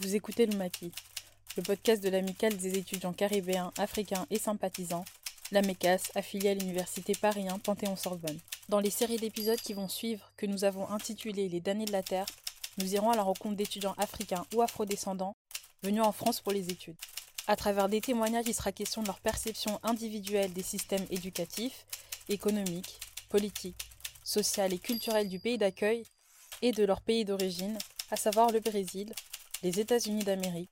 Vous écoutez le Maquis, le podcast de l'amicale des étudiants caribéens, africains et sympathisants, la MECAS, affiliée à l'université Paris 1 Panthéon-Sorbonne. Dans les séries d'épisodes qui vont suivre, que nous avons intitulées Les damnés de la Terre, nous irons à la rencontre d'étudiants africains ou afrodescendants venus en France pour les études. À travers des témoignages, il sera question de leur perception individuelle des systèmes éducatifs, économiques, politiques, sociaux et culturels du pays d'accueil et de leur pays d'origine, à savoir le Brésil, les États-Unis d'Amérique,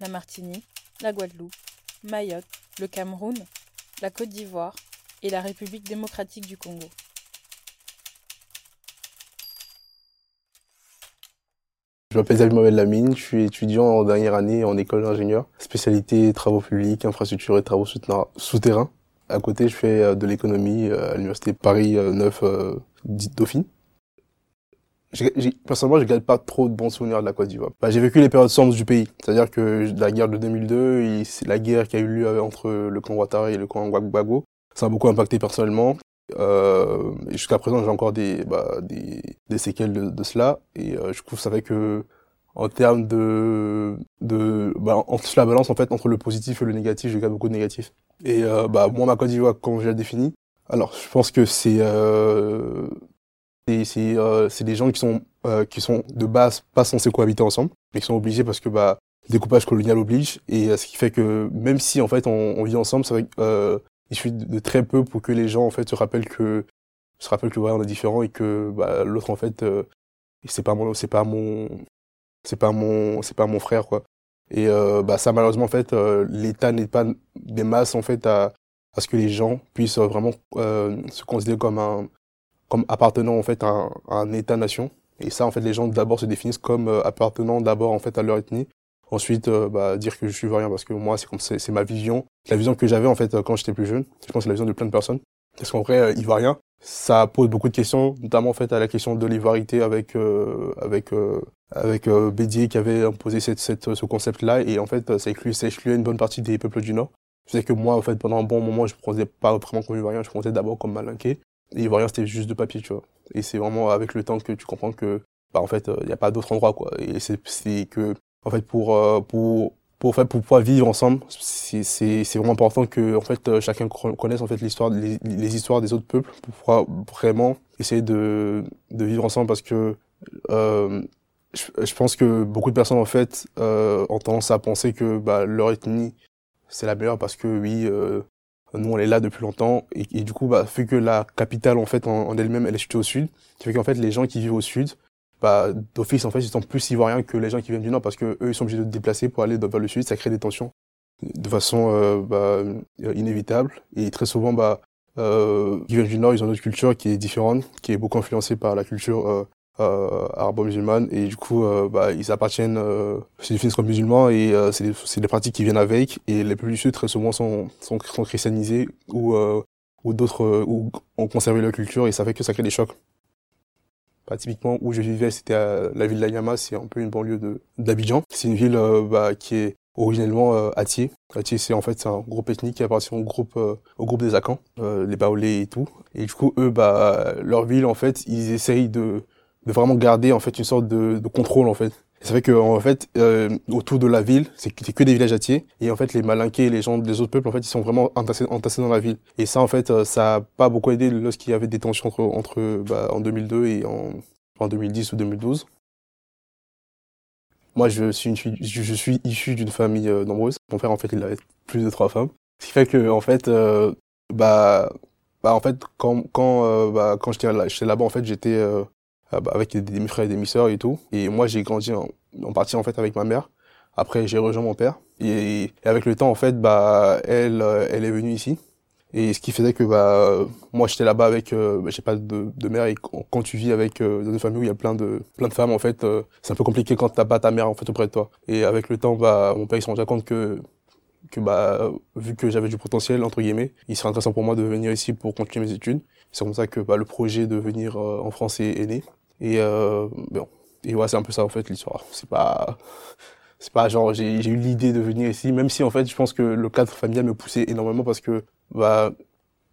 la Martinique, la Guadeloupe, Mayotte, le Cameroun, la Côte d'Ivoire et la République démocratique du Congo. Je m'appelle Xavier Mohamed Lamine, je suis étudiant en dernière année en école d'ingénieur, spécialité travaux publics, infrastructures et travaux souterrains. À côté, je fais euh, de l'économie euh, à l'université Paris 9 personnellement, je garde pas trop de bons souvenirs de la Côte d'Ivoire. Bah, j'ai vécu les périodes sombres du pays. C'est-à-dire que la guerre de 2002, c'est la guerre qui a eu lieu entre le camp Ouattara et le camp Gbagbo. Ça a beaucoup impacté personnellement. Euh, jusqu'à présent, j'ai encore des, bah, des, séquelles de, cela. Et euh, je trouve ça fait que, en termes de, de, bah, la balance en fait entre le positif et le négatif, je garde beaucoup de négatif. Et euh, bah moi, ma Côte d'Ivoire, quand je l'ai définie, alors je pense que c'est euh, c'est euh, des gens qui sont euh, qui sont de base pas censés cohabiter ensemble, mais qui sont obligés parce que bah le découpage colonial oblige et euh, ce qui fait que même si en fait on, vit ensemble, euh, il suffit de, très peu pour que les gens en fait se rappellent que se rappellent que voilà on est différent et que bah, l'autre en fait c'est pas mon pas pas pas mon frère quoi. Et bah ça malheureusement en fait l'État n'est pas des masses en fait à à ce que les gens puissent vraiment se considérer comme un comme appartenant en fait à un, État-nation. Et ça, en fait, les gens d'abord se définissent comme euh, appartenant d'abord en fait à leur ethnie. Ensuite, euh, bah, dire que je suis ivoirien parce que moi, c'est comme c'est ma vision, la vision que j'avais en fait quand j'étais plus jeune. Je pense c'est la vision de plein de personnes. Parce qu'en vrai, euh, ivoirien, ça pose beaucoup de questions, notamment en fait à la question de l'ivoirité avec avec avec Bédier qui avait imposé cette, ce concept-là et en fait ça excluait une bonne partie des peuples du Nord. Je sais que moi en fait pendant un bon moment je ne pas vraiment comme ivoirien, je prenais d'abord comme malinqué Ivoirien, c'était juste de papier, tu vois. Et c'est vraiment avec le temps que tu comprends que, bah, en fait, il euh, n'y a pas d'autre endroit, quoi. Et c'est, que, en fait, pour, euh, pour, pour, pour pouvoir vivre ensemble, c'est, vraiment important que, en fait, euh, chacun connaisse, en fait, l'histoire, les, histoires des autres peuples pour pouvoir vraiment essayer de, de vivre ensemble parce que, je, pense que beaucoup de personnes, en fait, ont tendance à penser que, bah, leur ethnie, c'est la meilleure parce que, oui, nous, on est là depuis longtemps. Et, du coup, bah, vu que la capitale, en fait, en, elle-même, elle est située au sud, qui fait qu'en fait, les gens qui vivent au sud, bah, d'office, en fait, ils sont plus ivoiriens que les gens qui viennent du nord parce que eux, ils sont obligés de se déplacer pour aller vers le sud. Ça crée des tensions de façon euh, bah, euh, inévitable. Et très souvent, bah, euh, qui viennent du nord, ils ont une autre culture qui est différente, qui est beaucoup influencée par la culture euh, euh, arabo-musulmane et du coup euh, bah, ils appartiennent euh, se définissent comme musulmans et euh, c'est des, pratiques qui viennent avec et les plus très souvent sont, sont, christianisés ou, euh, ou d'autres ont conservé leur culture et ça fait que ça crée des chocs. Bah, typiquement où je vivais c'était la ville d'Ayama, c'est un peu une banlieue de d'Abidjan. C'est une ville bah, qui est originellement euh, Atié. C'est en fait c'est un groupe ethnique qui appartient au groupe au groupe des Akans, les Baolés et tout. Et du coup, eux, bah leur ville en fait, ils essayent de de vraiment garder en fait une sorte de, contrôle en fait. ça fait que en fait euh, autour de la ville, c'est que des villages atiers et en fait les malinqués, les gens des autres peuples en fait ils sont vraiment entassés, dans la ville. Et ça en fait euh, ça a pas beaucoup aidé lorsqu'il y avait des tensions entre, entre bah, en 2002 et en, en 2010 ou 2012. Moi je suis je suis issu d'une famille euh, nombreuse. Mon père en fait il avait plus de trois femmes. Ce qui fait que en fait bah bah en fait quand quand bah quand j'étais là, là-bas en fait j'étais avec des, des frères et des demi-sœurs et tout. Et moi, j'ai grandi en, en, partie en fait avec ma mère. Après, j'ai rejoint mon père. Et, avec le temps, en fait, bah, elle, euh, elle est venue ici. Et ce qui faisait que bah moi j'étais là-bas avec euh, bah, j'ai pas de, mère et quand tu vis avec euh, dans une famille où il y a plein de plein de femmes en fait euh, c'est un peu compliqué quand t'as pas ta mère en fait auprès de toi et avec le temps bah mon père il s'est rendu compte que bah vu que j'avais du potentiel entre guillemets il serait intéressant pour moi de venir ici pour continuer mes études c'est comme ça que bah, le projet de venir euh, en France est, né et euh, c'est un peu ça en fait l'histoire. C'est pas, c'est pas genre j'ai eu l'idée de venir ici, même si en fait je pense que le cadre familial me poussait énormément parce que bah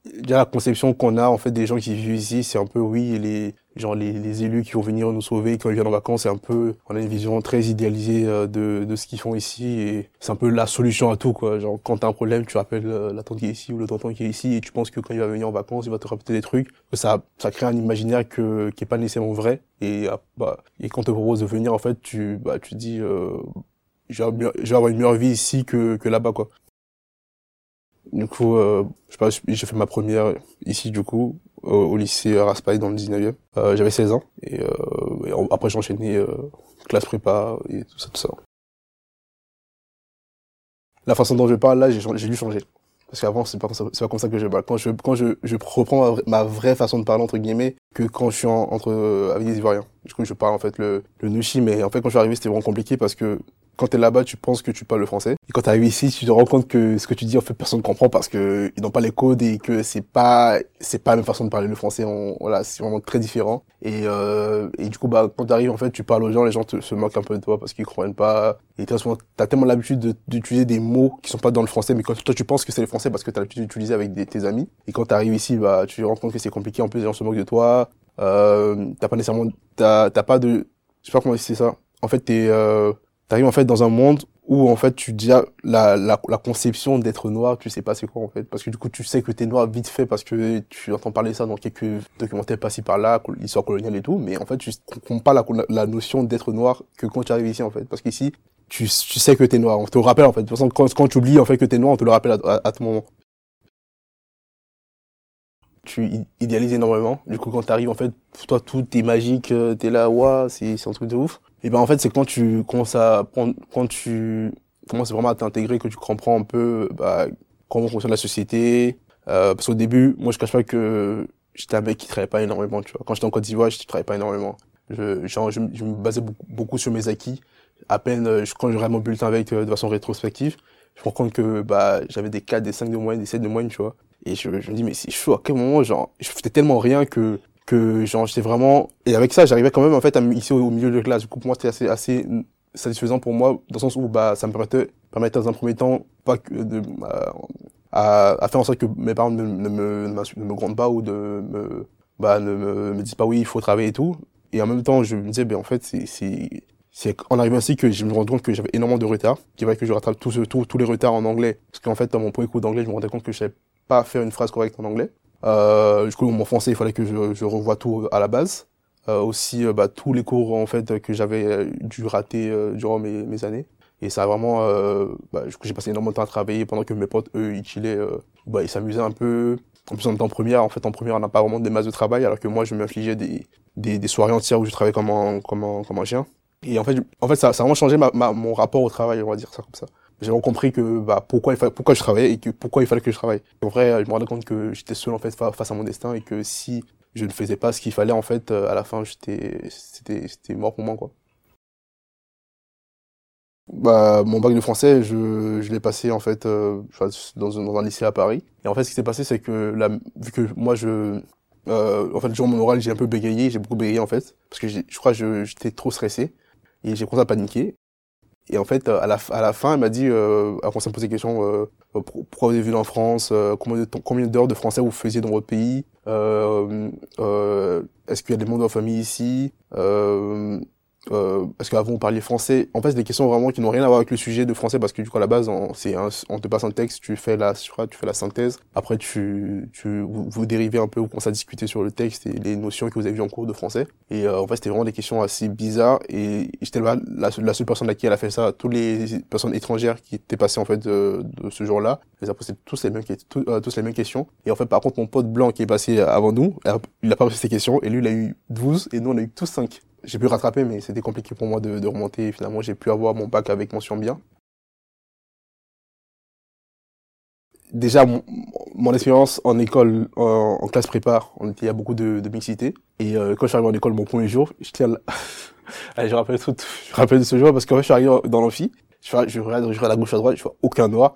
a la conception qu'on a en fait des gens qui vivent ici, c'est un peu oui les genre les, les élus qui vont venir nous sauver quand ils viennent en vacances, c'est un peu, on a une vision très idéalisée euh, de, de ce qu'ils font ici et c'est un peu la solution à tout quoi. Genre quand t'as un problème, tu rappelles euh, la tante qui est ici ou le tonton qui est ici et tu penses que quand il va venir en vacances, il va te répéter des trucs. Ça, ça crée un imaginaire que qui est pas nécessairement vrai et ah, bah et quand on te propose de venir en fait, tu bah tu dis euh, je vais avoir une meilleure vie ici que que là-bas quoi. Du coup, euh, je sais pas, j'ai fait ma première ici du coup au, lycée Raspail dans le 19e. Euh, j'avais 16 ans et, euh, après j'ai enchaîné euh, classe prépa et tout ça, tout ça. La façon dont je parle là, j'ai dû changer. Parce qu'avant, c'est pas, pas comme ça que je parle. Quand je, quand je reprends ma, vraie façon de parler, entre guillemets, que quand je suis entre, avec des Ivoiriens. Du coup, je parle, en fait, le, le Nushi, mais en fait, quand je suis arrivé, c'était vraiment compliqué parce que quand t'es là-bas, tu penses que tu parles le français. Et quand t'arrives ici, tu te rends compte que ce que tu dis, en fait, personne ne comprend parce que ils n'ont pas les codes et que c'est pas, c'est pas la même façon de parler le français. On, voilà, c'est vraiment très différent. Et, euh, et du coup, bah, quand t'arrives, en fait, tu parles aux gens, les gens te, se moquent un peu de toi parce qu'ils comprennent pas. Et très souvent, t'as tellement l'habitude d'utiliser des mots qui sont pas dans le français, mais quand toi, tu penses que c'est le français parce que t'as l'habitude d'utiliser avec tes amis. Et quand t'arrives ici, bah, tu te rends compte que c'est compliqué. En plus, les gens se moquent de toi. Euh, t'as pas nécessairement, t'as pas de, je sais pas comment c'est ça. En fait, t'es, euh, t'arrives en fait dans un monde où en fait tu dis la, la, la conception d'être noir, tu sais pas c'est quoi en fait, parce que du coup tu sais que t'es noir vite fait parce que tu entends parler ça dans quelques documentaires par-ci par-là, l'histoire coloniale et tout, mais en fait tu comprends pas la, la notion d'être noir que quand tu arrives ici en fait, parce qu'ici tu, tu sais que t'es noir, on te le rappelle en fait, de toute façon quand, quand tu oublies en fait que t'es noir, on te le rappelle à, à, tout moment. Tu idéalises énormément, du coup quand t'arrives en fait, toi tout est magique, euh, t'es là, waouh, c'est un truc de ouf. Et ben en fait, c'est quand tu commences à prendre, quand tu commences vraiment à t'intégrer que tu comprends un peu bah, comment fonctionne la société. Euh, parce qu'au début, moi je cache pas que j'étais un mec qui travaillait pas énormément, tu vois. Quand j'étais en Côte d'Ivoire, je travaillais pas énormément. Je, genre, je, me basais beaucoup, sur mes acquis. À peine euh, quand je regarde mon bulletin avec euh, de façon rétrospective, je me rends compte que bah j'avais des 4, des 5 de moyenne, des 7 de moyenne, tu vois. Et je, je me dis mais c'est chaud à quel moment genre je faisais tellement rien que que genre j'étais vraiment et avec ça j'arrivais quand même en fait à ici au, milieu de classe. Du coup pour moi c'était assez assez satisfaisant pour moi dans le sens où bah ça me permettait permettait dans un premier temps pas de bah, à, faire en sorte que mes parents ne, ne me ne me grondent pas ou de me bah ne me, disent pas oui il faut travailler et tout. Et en même temps je me disais ben en fait c'est c'est c'est en arrivant ainsi que je me rends compte que j'avais énormément de retard. Qui va que je rattrape tous tous tous les retards en anglais. Parce qu'en fait dans mon premier cours d'anglais je me rendais compte que je savais pas faire une phrase correcte en anglais euh, du coup, mon français, il fallait que je, revoie tout à la base. Euh, aussi, euh, bah, tous les cours en fait que j'avais euh, dû rater durant mes, années. Et ça a vraiment, bah, j'ai passé énormément de temps à travailler pendant que mes potes, eux, ils chillaient, bah, ils s'amusaient un peu. En plus, en première. En fait, en première, on n'a pas vraiment des masses de travail, alors que moi, je m'infligeais des, des, soirées entières où je travaillais comme un, chien. Et en fait, ça, a vraiment changé mon rapport au travail, on va dire ça comme ça j'ai compris que bah pourquoi il fallait, pourquoi je travaillais et que pourquoi il fallait que je travaille. En vrai, je me rendais compte que j'étais seul en fait face à mon destin et que si je ne faisais pas ce qu'il fallait en fait euh, à la fin, j'étais c'était c'était mort pour moi quoi. Bah mon bac de français, je je l'ai passé en fait euh, dans, un lycée à Paris. Et en fait, ce qui s'est passé, c'est que vu que moi je euh, en fait, durant mon oral, j'ai un peu bégayé, j'ai beaucoup bégayé en fait, parce que je crois que j'étais trop stressé et j'ai commencé à paniquer. Et en fait, à la, à la fin, elle m'a dit, euh, après ça me posait des questions, euh, pourquoi vous êtes venu en France, euh, combien, d'heures de français vous faisiez dans votre pays, euh, euh, est-ce qu'il y a des membres de votre famille ici, euh, est-ce qu'avant vous parliez français En fait, c'est des questions vraiment qui n'ont rien à voir avec le sujet de français parce que du coup à la base, on, c'est on te passe un texte, tu fais la, tu fais la synthèse. Après, tu, tu, vous, vous dérivez un peu, vous commencez à discuter sur le texte et les notions que vous avez vues en cours de français. Et euh, en fait, c'était vraiment des questions assez bizarres. Et j'étais la, la, seule personne à qui elle a fait ça. Toutes les personnes étrangères qui étaient passées en fait de, de ce jour-là, elles ont posé tous les mêmes, euh, tous les mêmes questions. Et en fait, par contre, mon pote blanc qui est passé avant nous, il a pas posé ces questions et lui, il a eu 12 et nous, on a eu tous 5 j'ai pu rattraper, mais c'était compliqué pour moi de, de remonter. finalement, j'ai pu avoir mon bac avec mention bien. Déjà, mon, expérience en école, en, classe prépa, il y a beaucoup de, mixité. Et euh, quand je suis arrivé en école, mon premier jour, je tiens, Allez, je rappelle rappelle de ce jour parce qu'en fait, je suis arrivé dans l'amphi, je, je regarde, je regarde à gauche à droite, je vois aucun noir.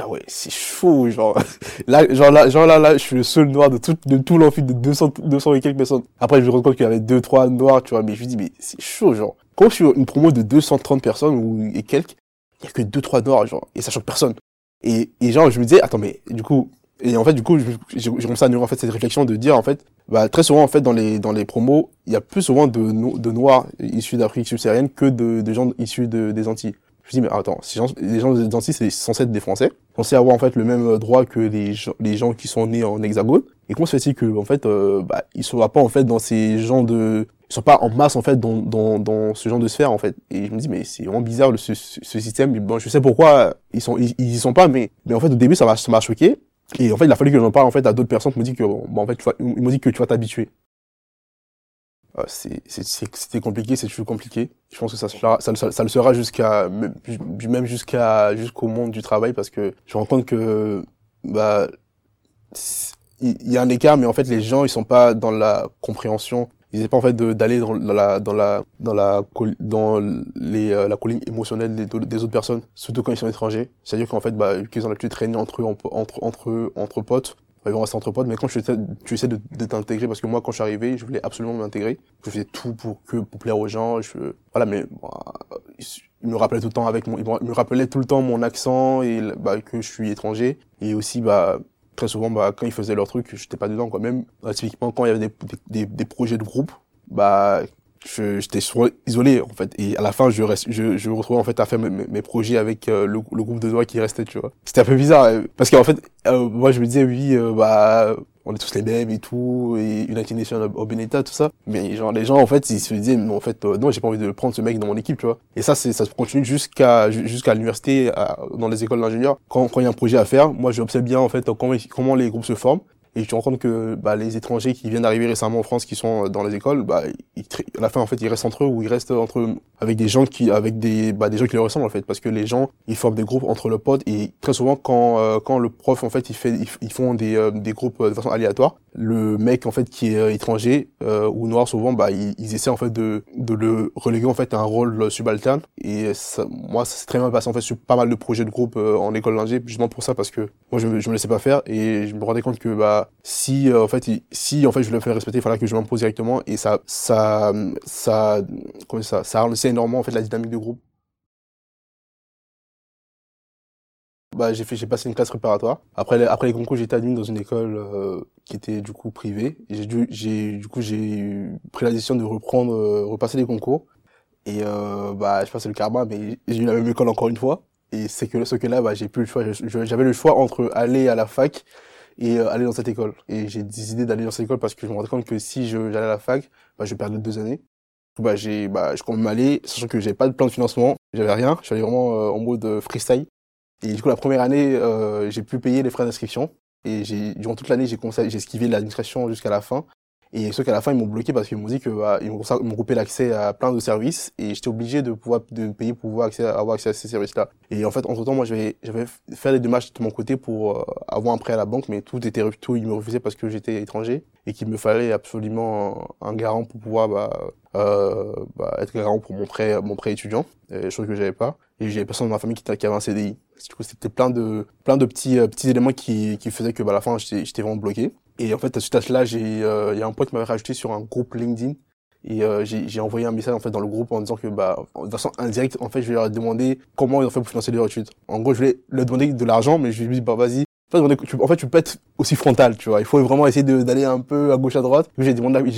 Ah ouais, c'est chaud, genre. Là, genre là, genre là, là, je suis le seul noir de tout, de tout l'amphi de 200, 200 et quelques personnes. Après, je me rends compte qu'il y avait deux, trois noirs, tu vois, mais je me dis, mais c'est chaud, genre. Quand je suis une promo de 230 personnes ou, et quelques, il y a que deux, trois noirs, genre, et ça choque personne. Et, et genre, je me disais, attends, mais, du coup, Et en fait, du coup, j'ai commencé à nourrir en fait cette réflexion de dire en fait, bah très souvent en fait dans les dans les promos, il y a plus souvent de de noirs issus d'Afrique subsaharienne que de, de gens issus de, des Antilles. Je me dis mais attends, gens, les gens des Antilles c'est censé être des Français, censés avoir en fait le même droit que les gens, les gens qui sont nés en Hexagone. Et comment se fait-il que en fait euh, bah ils sont pas en fait dans ces gens de ils sont pas en masse en fait dans, dans, dans ce genre de sphère en fait et je me dis mais c'est vraiment bizarre le, ce, ce système bon je sais pourquoi ils sont ils, ils y sont pas mais mais en fait au début ça m'a ça m'a choqué et en fait, il a fallu que j'en parle en fait à d'autres personnes qui m'ont dit que, bon, en fait, tu vois, ils m'ont dit que tu vas t'habituer. Euh, c'était compliqué, c'est toujours compliqué. Je pense que ça, ça, ça, ça le sera jusqu'à même jusqu'à jusqu'au monde du travail parce que je me rends compte que bah il y a un écart, mais en fait les gens ils sont pas dans la compréhension. Ils n'essaient pas en fait d'aller dans la dans la dans la dans les euh, la colline émotionnelle des, autres personnes surtout quand ils sont étrangers. C'est à dire qu'en fait bah qu'ils ont l'habitude de traîner entre eux entre entre entre potes ils vont rester entre potes mais quand tu essaies, tu essaies de, de t'intégrer parce que moi quand je suis arrivé je voulais absolument m'intégrer je faisais tout pour que pour plaire aux gens je voilà mais bah, il me rappelait tout le temps avec mon il me rappelait tout le temps mon accent et bah, que je suis étranger et aussi bah très souvent, bah, quand ils faisaient leur truc, j'étais pas dedans, quoi. Même, bah, typiquement, quand il y avait des, des, des projets de groupe, bah, j'étais isolé, en fait. Et à la fin, je reste, je, je me retrouvais, en fait, à faire mes, mes projets avec euh, le, le, groupe de doigts qui restait, tu vois. C'était un peu bizarre, euh, parce qu'en fait, euh, moi, je me disais, oui, bah, on est tous les mêmes et tout, et United Nations au Beneta, tout ça. Mais genre, les gens, en fait, ils se disaient, en fait, non, j'ai pas envie de prendre ce mec dans mon équipe, tu vois. Et ça, c'est, ça continue jusqu'à, jusqu'à l'université, dans les écoles d'ingénieurs. Quand, quand il y a un projet à faire, moi, j'observe bien, en fait, comment, comment les groupes se forment et tu te rends compte que bah, les étrangers qui viennent d'arriver récemment en France qui sont dans les écoles bah à la fin en fait ils restent entre eux ou ils restent entre eux avec des gens qui avec des bah, des gens qui leur ressemblent en fait. Parce que les gens ils forment des groupes entre le pote et très souvent quand euh, quand le prof en fait il fait ils, font des euh, des groupes de façon aléatoire le mec en fait qui est euh, étranger ou noir souvent bah ils, ils, essaient en fait de de le reléguer en fait à un rôle subalterne. Et ça, moi ça s'est très bien passé en fait sur pas mal de projets de groupe en école d'ingé justement pour ça parce que moi je, je me laissais pas faire. Et je me rendais compte que bah si euh, en fait si en fait je le fais respecter il fallait que je m'impose directement. Et ça ça ça comment ça ça énormément en fait la dynamique du groupe bah j'ai fait j'ai passé une classe préparatoire après les, après les concours j'étais admis dans une école euh, qui était du coup privée j'ai dû j'ai du coup j'ai pris la décision de reprendre euh, repasser les concours et bah je passais le karma mais j'ai eu la même école encore une fois et c'est que ce que là bah j'ai plus le choix j'avais le choix entre aller à la fac et euh, aller dans cette école. Et j'ai décidé d'aller dans cette école parce que je me rendais compte que si j'allais à la fac, bah, je perdais deux années. Bah, j'ai, bah, je compte m'aller, sachant que j'avais pas de plan de financement, j'avais rien, je suis allé vraiment euh, en mode euh, freestyle. Et du coup, la première année, j'ai pu payer les frais d'inscription. Et durant toute l'année, j'ai j'ai esquivé l'administration jusqu'à la fin. Et ceux qu'à la fin, ils m'ont bloqué parce qu'ils m'ont dit que bah, m'ont coupé l'accès à plein de services et j'étais obligé de pouvoir de payer pour pouvoir accès, avoir accès à ces services-là. Et en fait, entre temps, moi, j'avais fait des démarches de mon côté pour euh, avoir un prêt à la banque, mais tout était tout ils me refusaient parce que j'étais étranger et qu'il me fallait absolument un, garant pour pouvoir bah, euh, bah, être garant pour mon prêt mon prêt étudiant, chose que j'avais pas. Et j'avais personne dans ma famille qui, qui avait un CDI. Du coup, c'était plein de plein de petits euh, petits éléments qui qui faisaient que bah, à la fin, j'étais vraiment bloqué. Et en fait, suite à cela, j'ai, euh, il y a un pote qui m'avait rajouté sur un groupe LinkedIn. Et euh, j'ai envoyé un message en fait dans le groupe en disant que bah de façon indirecte en fait je vais leur demander comment ils ont fait pour financer leurs études. En gros je voulais leur demander de l'argent mais je lui ai dit bah vas-y en fait, tu peux être aussi frontal, tu vois. Il faut vraiment essayer d'aller un peu à gauche à droite. J'ai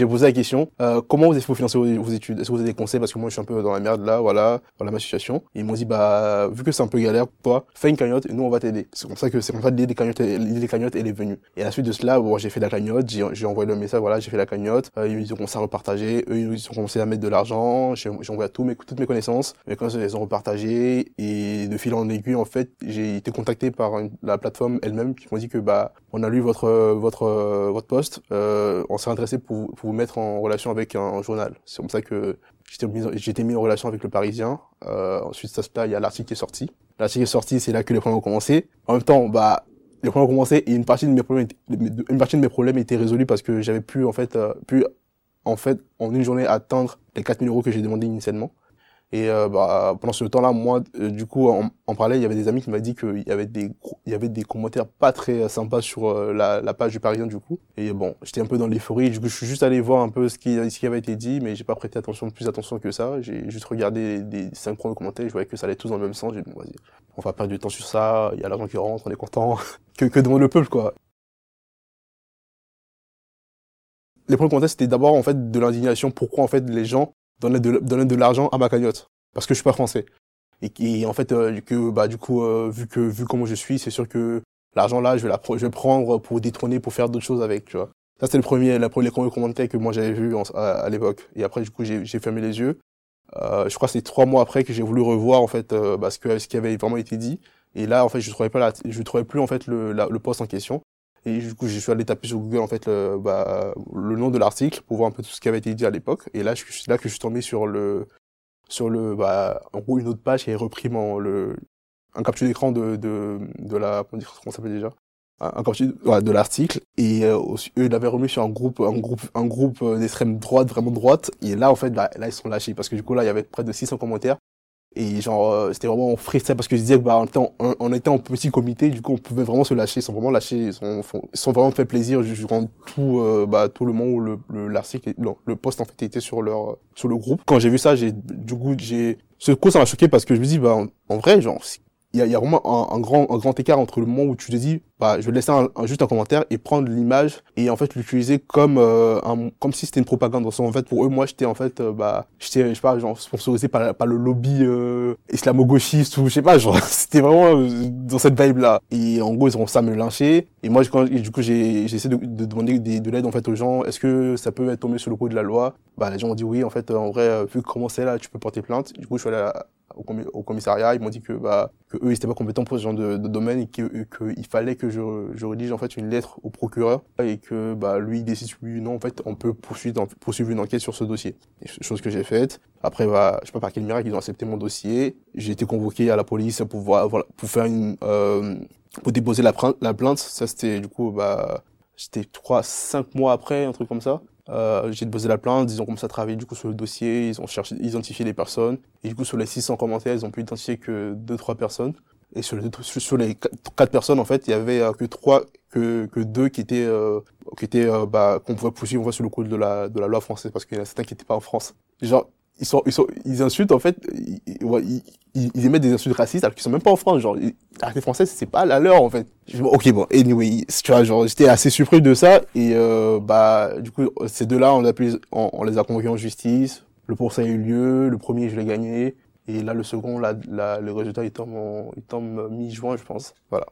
posé la question, euh, comment vous essayez de financer vos, études? Est-ce que vous avez des conseils? Parce que moi, je suis un peu dans la merde là, voilà, voilà ma situation. Et ils m'ont dit, bah, vu que c'est un peu galère toi, fais une cagnotte et nous, on va t'aider. C'est comme ça que c'est comme ça l'idée des cagnottes, l'idée des cagnottes, elle est venue. Et à la suite de cela, bon, j'ai fait la cagnotte, j'ai envoyé le message, voilà, j'ai fait la cagnotte. Euh, ils ont commencé à repartager. Eux, ils ont commencé à mettre de l'argent. J'ai envoyé tous mes, toutes mes connaissances. Mes connaissances, ils ont repartagé. Et de fil en aiguille, en fait, j'ai été contacté par la plateforme elle-même qui m'ont dit que, bah, on a lu votre poste, euh, on s'est intéressé pour, vous mettre en relation avec un, journal. C'est comme ça que j'étais mis, mis en relation avec le Parisien. Euh, ensuite, ça se il y a l'article qui est sorti. L'article est sorti, c'est là que les problèmes ont commencé. En même temps, bah les problèmes ont commencé et une partie de mes problèmes, une partie de mes problèmes était résolue parce que j'avais pu en fait, euh, en en une journée atteindre les 4000 euros que j'ai demandé initialement. Et euh, bah, pendant ce temps-là, moi, euh, du coup, en, en parallèle, il y avait des amis qui m'ont dit qu'il y avait des commentaires pas très euh, sympas sur euh, la, page du Parisien, du coup. Et bon, j'étais un peu dans l'euphorie. Je suis juste allé voir un peu ce qui avait été dit, mais j'ai pas prêté attention plus attention que ça. J'ai juste regardé des cinq premiers commentaires. Je voyais que ça allait tous dans le même sens. J'ai dit bon, vas-y, on va perdre du temps sur ça. Il y a l'argent qui rentre, on est content. que que demande le peuple, quoi. Les premiers commentaires, c'était d'abord en fait de l'indignation. Pourquoi en fait les gens donnaient de, donnaient de l'argent à ma cagnotte parce que je suis pas français. Et qui en fait euh, que bah du coup euh, vu que vu comment je suis c'est sûr que l'argent là je vais la je vais prendre pour détrôner pour faire d'autres choses avec tu vois. Ça c'était le premier la première les commentaires que moi j'avais vu à, l'époque. Et après du coup j'ai fermé les yeux. Euh, je crois que c'est trois mois après que j'ai voulu revoir en fait euh, bah, que, ce qui avait vraiment été dit. Et là en fait je trouvais pas la, je trouvais plus en fait le, le poste en question et du coup, je suis allé taper sur Google en fait le, bah, le nom de l'article pour voir un peu tout ce qui avait été dit à l'époque. Et là, je suis là que je suis tombé sur le sur le bah en gros une autre page qui avait repris mon le un capture d'écran de de de la comment s'appelle déjà? Un, capture de l'article. Et euh, eux ils l'avaient remis sur un groupe un groupe un groupe euh, d'extrême droite vraiment droite. Et là en fait bah, là ils sont lâchés. Parce que du coup là il y avait près de 600 commentaires et genre, euh, c'était vraiment freestyle parce que je disais bah, en, temps, on, était en petit comité, du coup, on pouvait vraiment se lâcher. Sont vraiment sont, ils sont vraiment fait plaisir durant tout, euh, bah, tout le moment où le, l'article, le, le poste, en fait, était sur leur, sur le groupe. Quand j'ai vu ça, j'ai, du coup, j'ai, ce coup, ça m'a choqué parce que je me dis, bah, en, en vrai, genre, il y a, vraiment un, grand, un grand écart entre le moment où tu te dis, bah, je vais laisser un, juste un commentaire et prendre l'image et en fait l'utiliser comme euh, comme si c'était une propagande. En fait, pour eux, moi, j'étais en fait, euh, bah, j'étais, je sais pas, genre sponsorisé par, par le lobby euh, islamo-gauchiste ou je sais pas, genre, c'était vraiment dans cette vibe là. Et en gros, ils ont ça me lyncher. Et moi, du coup, j'ai, essayé de, de demander de, de l'aide en fait aux gens. Est-ce que ça peut être tombé sur le coup de la loi? Bah, les gens ont dit oui. En fait, en vrai, vu comment c'est là, tu peux porter plainte. Du coup, je suis allé à, au, commissariat, ils m'ont dit que bah eux ils étaient pas compétents pour ce genre de, domaine et qu'il fallait que je, rédige en fait une lettre au procureur et que bah lui il décide oui non en fait on peut poursuivre une enquête sur ce dossier. Chose que j'ai faite. Après bah je sais pas par quel miracle ils ont accepté mon dossier. J'ai été convoqué à la police pour faire euh, déposer la, la plainte. Ça c'était du coup bah c'était trois cinq mois après un truc comme ça. Euh, j'ai déposé la plainte, ils ont commencé à travailler du coup sur le dossier, ils ont cherché, identifié les personnes. Et du coup, sur les 600 commentaires, ils ont pu identifier que deux, trois personnes. Et sur les, sur quatre personnes, en fait, il y avait euh, que trois, que, que deux qui étaient, euh, qui étaient, euh, bah, qu'on pouvait poursuivre, on voit, sur le coup de la, de la loi française, parce qu'il y en a certains qui n'étaient pas en France. Genre, ils sont, ils insultent en fait, ils, ils, émettent des insultes racistes alors qu'ils sont même pas en France. Genre, les Français, c'est pas la leur en fait. Ok bon, anyway, tu vois, genre j'étais assez surpris de ça et euh, bah du coup ces deux-là, on, on, les a convoqués en justice. Le procès a eu lieu, le premier je l'ai gagné et là le second, le résultat il tombe, en, il tombe mi-juin je pense. Voilà.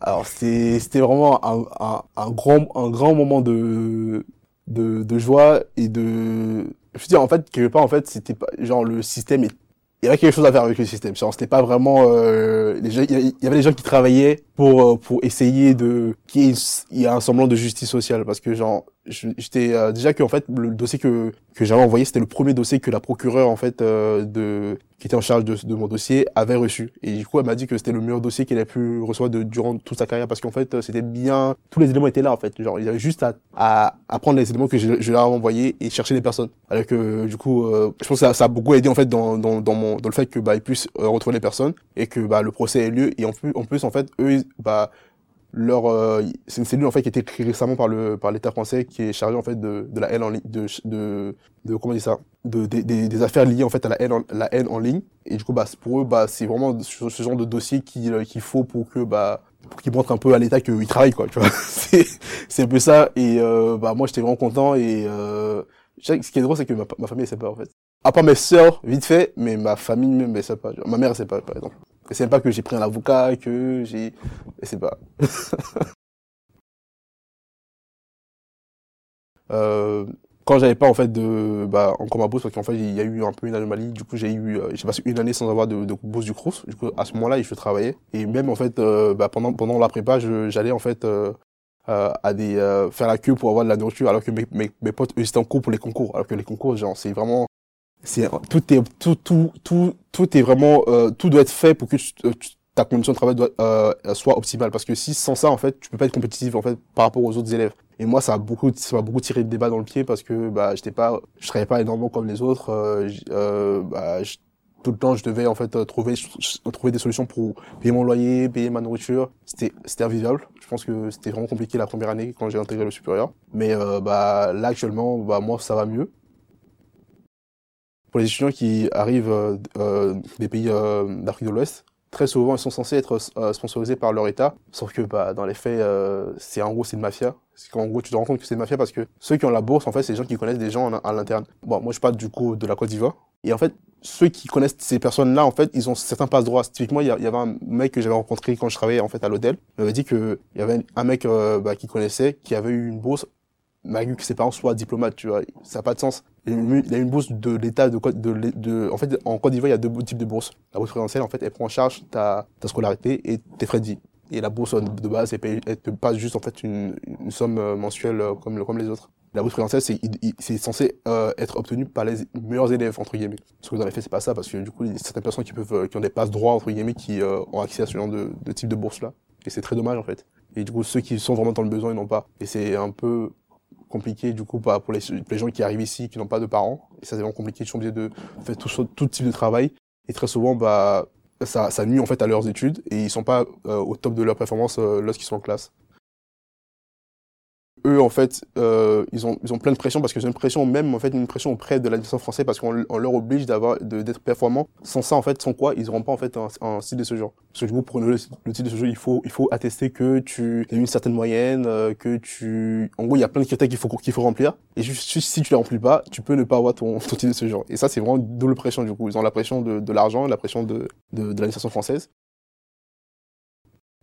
Alors c'était vraiment un, grand un grand moment de de, de joie et de je veux dire en fait quelque part en fait c'était pas genre le système est il y avait quelque chose à faire avec le système. C'était pas vraiment. Euh, il y avait des gens qui travaillaient pour euh, pour essayer de qu'il y ait un semblant de justice sociale parce que genre j'étais euh, déjà que en fait le dossier que que j'avais envoyé c'était le premier dossier que la procureure en fait euh, de qui était en charge de, mon dossier avait reçu. Et du coup elle m'a dit que c'était le meilleur dossier qu'elle a pu recevoir durant toute sa carrière parce qu'en fait c'était bien tous les éléments étaient là en fait. Genre il avait juste à à, prendre les éléments que je, leur avais envoyés et chercher les personnes. Alors que du coup je pense que ça, a beaucoup aidé en fait dans dans dans mon dans le fait que bah ils puissent retrouver les personnes et que bah le procès ait lieu. Et en plus en plus en fait eux bah leur euh, c'est une cellule en fait qui a été créée récemment par le par l'État français qui est chargée en fait de, de la haine en ligne de, de de comment dire ça de, des des affaires liées en fait à la haine en, la haine en ligne. Et du coup bah pour eux bah c'est vraiment ce, genre de dossier qu'il qu'il faut pour que bah pour qu'ils montrent un peu à l'État qu'ils travaillent quoi tu vois. C'est c'est un peu ça. Et euh, bah moi j'étais vraiment content. Et euh, ce qui est drôle c'est que ma, ma famille elle sait pas en fait. À part mes sœurs vite fait mais ma famille même elle sait pas ma mère elle sait pas par exemple c'est pas que j'ai pris un avocat, que j'ai... C'est pas... euh, quand j'avais pas en fait de bah encore ma bourse parce qu'en fait il y a eu un peu une anomalie. Du coup j'ai eu euh, j'ai passé une année sans avoir de, de bourse du Crous du coup à ce moment-là je travaillais et même en fait euh, bah, pendant pendant la prépa j'allais en fait à des faire la queue pour avoir de la nourriture alors que mes, mes, mes potes eux étaient en cours pour les concours. Alors que les concours genre c'est vraiment c'est tout est tout tout tout tout est vraiment euh, tout doit être fait pour que euh, ta condition de travail doit, euh, soit optimale. Parce que si sans ça en fait tu peux pas être compétitif en fait par rapport aux autres élèves. Et moi ça a beaucoup ça m'a beaucoup tiré le débat dans le pied parce que bah j'étais pas je travaillais pas énormément comme les autres. Euh, euh bah, tout le temps je devais en fait trouver trouver des solutions pour payer mon loyer payer ma nourriture. C'était c'était invivable. Je pense que c'était vraiment compliqué la première année quand j'ai intégré le supérieur. Mais euh, bah là actuellement bah moi ça va mieux pour les étudiants qui arrivent euh, euh, des pays euh, d'Afrique de l'Ouest, très souvent, ils sont censés être sponsorisés par leur État, sauf que bah, dans les faits, euh, c'est en gros c'est une mafia. C'est qu'en gros tu te rends compte que c'est une mafia parce que ceux qui ont la bourse, en fait, c'est des gens qui connaissent des gens à l'interne. Bon, moi je parle du coup de la Côte d'Ivoire. Et en fait, ceux qui connaissent ces personnes-là, en fait, ils ont certains passe droits. Typiquement, il y, avait un mec que j'avais rencontré quand je travaillais en fait à l'hôtel. Il m'avait dit que il y avait un mec bah, qui connaissait, qui avait eu une bourse malgré que ses parents soient diplomates, tu vois. Ça n'a pas de sens. Il a une bourse de l'État de, de, de, en fait, en Côte d'Ivoire, il y a deux types de bourses. La bourse présidentielle, en fait, elle prend en charge ta, ta scolarité et tes frais de vie. Et la bourse de base, elle, te passe juste, en fait, une, une somme euh, mensuelle euh, comme, comme les autres. La bourse présidentielle, c'est, censé euh, être obtenu par les meilleurs élèves, entre guillemets. Parce que dans les faits, c'est pas ça, parce que du coup, il y a certaines personnes qui peuvent, qui ont des passes droits, entre guillemets, qui ont accès à ce genre de, de type de bourse-là. Et c'est très dommage, en fait. Et du coup, ceux qui sont vraiment dans le besoin, ils n'ont pas. Et c'est un peu compliqué du coup pour les, gens qui arrivent ici qui n'ont pas de parents. Et ça c'est vraiment compliqué ils sont obligés de faire tout, type de travail. Et très souvent bah ça, ça nuit en fait à leurs études. Et ils sont pas euh, au top de leur performance euh, lorsqu'ils sont en classe eux en fait euh, ils ont ils ont plein de pression parce que c'est une pression même en fait une pression auprès de l'administration française parce qu'on on leur oblige d'avoir d'être performants. Sans ça en fait sans quoi ils n'auront pas en fait un, un de ce genre. Parce que du coup pour le, le titre de ce jeu il faut il faut attester que tu as une certaine moyenne euh, que tu en gros il y a plein de critères qu'il faut qu'il faut remplir. Et juste si tu les remplis pas tu peux ne pas avoir ton, ton titre de ce genre. Et ça c'est vraiment double pression du coup. Ils ont la pression de, de l'argent la pression de de, de l'administration française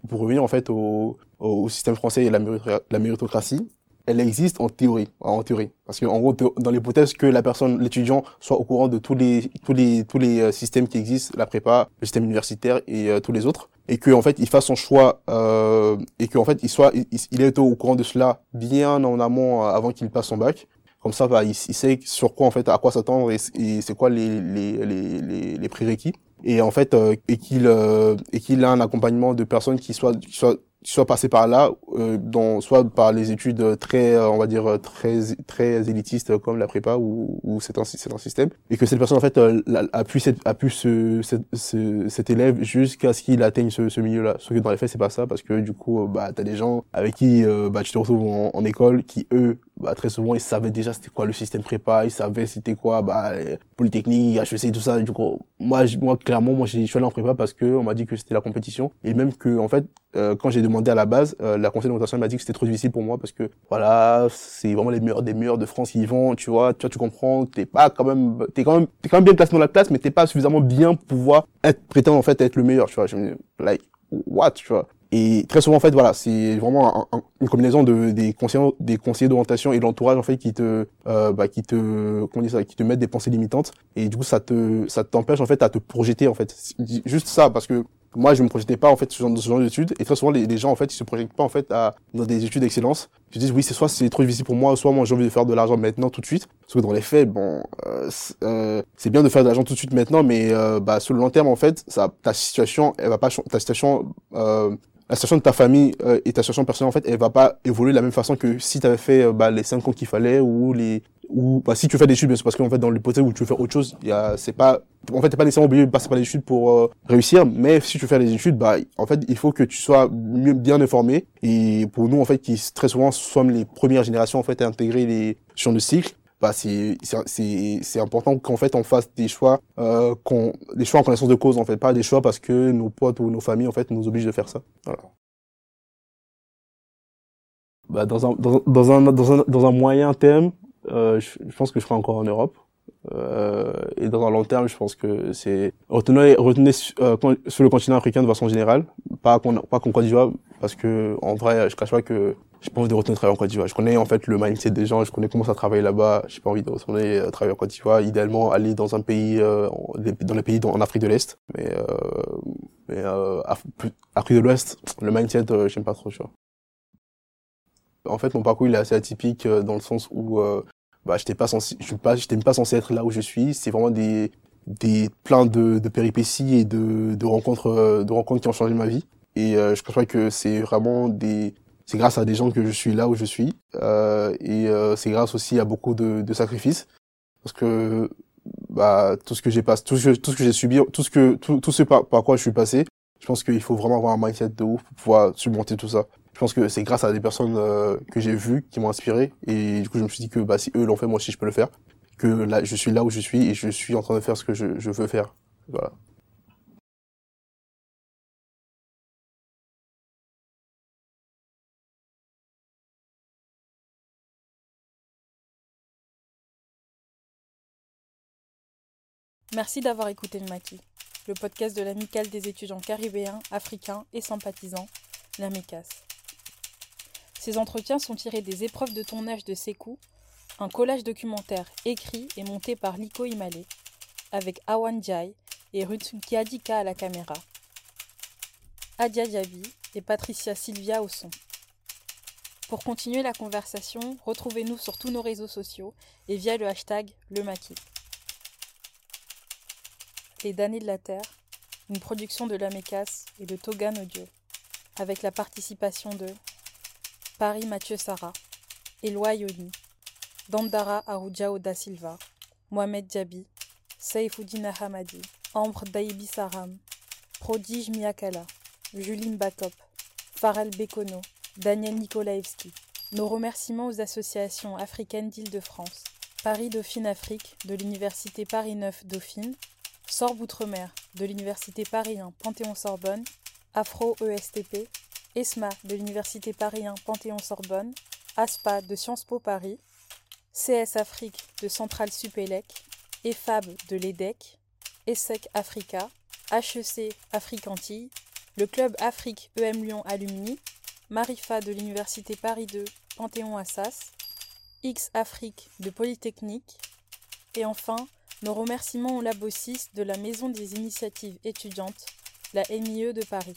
pour revenir en fait au, au système français et la, méritocratie, elle existe en théorie, en théorie, parce que en gros, dans l'hypothèse que la personne, l'étudiant, soit au courant de tous les tous les tous les euh, systèmes qui existent, la prépa, le système universitaire et euh, tous les autres, et que en fait, il fasse son choix euh, et qu'en fait, il soit, il, il, est au courant de cela bien en amont, euh, avant qu'il passe son bac. Comme ça, bah, il, il, sait sur quoi en fait, à quoi s'attendre et, et c'est quoi les les, les les les prérequis et en fait euh, et qu'il euh, et qu'il a un accompagnement de personnes qui soient qui soient soit passé par là, euh, dans, soit par les études très, euh, on va dire très très élitistes comme la prépa ou, ou c'est un un système, et que cette personne en fait a, pu cette, a pu ce, ce, cet élève jusqu'à ce qu'il atteigne ce, ce milieu-là. Sauf que dans les faits c'est pas ça parce que du coup bah t'as des gens avec qui bah tu te retrouves en, en école qui eux bah, très souvent ils savaient déjà c'était quoi le système prépa, ils savaient c'était quoi bah polytechnique, HEC tout ça. Du coup moi moi clairement moi je suis allé en prépa parce que on m'a dit que c'était la compétition et même que en fait euh, quand j'ai demandé à la base, euh, la conseil d'orientation m'a dit que c'était trop difficile pour moi parce que voilà, c'est vraiment les meilleurs des meilleurs de France qui y vont, tu vois, tu vois, tu comprends, t'es pas quand même, t'es quand même, t'es quand même bien classé dans la classe, mais t'es pas suffisamment bien pour pouvoir être prétendre en fait être le meilleur, tu vois. Je me dis, like, what, tu vois. Et très souvent, en fait, voilà, c'est vraiment une combinaison de des conseillers, des conseillers d'orientation et de l'entourage en fait qui te, euh, bah, qui te, comment dire ça, qui te mettent des pensées limitantes. Et du coup, ça te, ça t'empêche en fait à te projeter en fait. Juste ça, parce que moi je me projetais pas en fait ce genre, d'études et très souvent les, gens en fait ils se projettent pas en fait à dans des études d'excellence ils disent oui c'est soit c'est trop difficile pour moi soit moi j'ai envie de faire de l'argent maintenant tout de suite parce que dans les faits bon euh, euh, c'est bien de faire de l'argent tout de suite maintenant mais euh, bah sur le long terme en fait ça ta situation elle va pas ta situation euh, la situation de ta famille euh, et ta situation personnelle en fait elle va pas évoluer de la même façon que si tu avais fait euh, bah, les cinq ans qu'il fallait ou les ou bah, si tu fais des études, c'est parce qu'en fait dans l'hypothèse où tu veux faire autre chose, il y a c'est pas en fait t'es pas nécessairement obligé de passer par les études pour euh, réussir, mais si tu fais des études, bah en fait il faut que tu sois mieux bien informé. Et pour nous en fait qui très souvent sommes les premières générations en fait à intégrer les champs de cycle, bah c'est c'est important qu'en fait on fasse des choix euh, qu'on des choix en connaissance de cause en fait, pas des choix parce que nos potes ou nos familles en fait nous obligent de faire ça. Voilà. Bah dans un dans, un dans un dans un moyen terme euh, je, je, pense que je serai encore en Europe. Euh, et dans un long terme, je pense que c'est retenez, retenez euh, sur le continent africain de façon générale, pas qu'on pas qu'en Côte d'Ivoire, parce que en vrai, je cache pas que j'ai pas envie de retourner travailler en Côte d'Ivoire. Je connais en fait le mindset des gens, je connais comment ça travaille là-bas. J'ai pas envie de retourner euh, travailler en Côte d'Ivoire. Idéalement, aller dans un pays, euh, dans les pays en Afrique de l'Est, mais euh, Afrique de l'Ouest, le mindset, j'aime pas trop. En fait, mon parcours il est assez atypique dans le sens où bah j'étais pas censé je suis pas j'étais pas censé être là où je suis c'est vraiment des des plein de, péripéties et de, rencontres de rencontres qui ont changé ma vie et je crois que c'est vraiment des c'est grâce à des gens que je suis là où je suis euh, et euh, c'est grâce aussi à beaucoup de, de sacrifices. Parce que bah tout ce que j'ai passé tout ce tout ce que j'ai subi tout ce que tout, tout ce par, par quoi je suis passé je pense qu'il faut vraiment avoir un mindset de ouf pour pouvoir surmonter tout ça. Je pense que c'est grâce à des personnes euh, que j'ai vues qui m'ont inspiré et du coup je me suis dit que bah si eux l'ont fait moi aussi je peux le faire. Que là je suis là où je suis et je suis en train de faire ce que je, je veux faire. Voilà Merci d'avoir écouté le Maquis, le podcast de l'amicale des étudiants caribéens, africains et sympathisants, la MECAS. Ces entretiens sont tirés des épreuves de tournage de Sekou, un collage documentaire écrit et monté par Liko Imale, avec Awan Jai et Ruth Kiadika à la caméra. Adia Diaby et Patricia Silvia au son. Pour continuer la conversation, retrouvez-nous sur tous nos réseaux sociaux et via le hashtag Le Maquis. Les damnés de la Terre, une production de l'AMECAS et de Togan Audio, avec la participation de Paris Mathieu Sarah, Eloi Yoni, Dandara Arujao da Silva, Mohamed Djabi, Saifoudina Hamadi, Ambre Daibi Saram, Prodige Miakala, Juline Batop, Farel Bekono, Daniel Nikolaevski. Nos remerciements aux associations africaines d'Île-de-France, Paris Dauphine Afrique de l'Université Paris 9 Dauphine, Sorbe Outre-mer de l'Université Paris 1 Panthéon-Sorbonne, Afro ESTP, ESMA de l'Université Paris 1 Panthéon-Sorbonne, ASPA de Sciences Po Paris, CS Afrique de Centrale Supélec, EFAB de l'EDEC, ESSEC Africa, HEC Afrique Antilles, le Club Afrique EM Lyon Alumni, Marifa de l'Université Paris 2, Panthéon Assas, X Afrique de Polytechnique, et enfin nos remerciements au Labo 6 de la Maison des initiatives étudiantes, la MIE de Paris.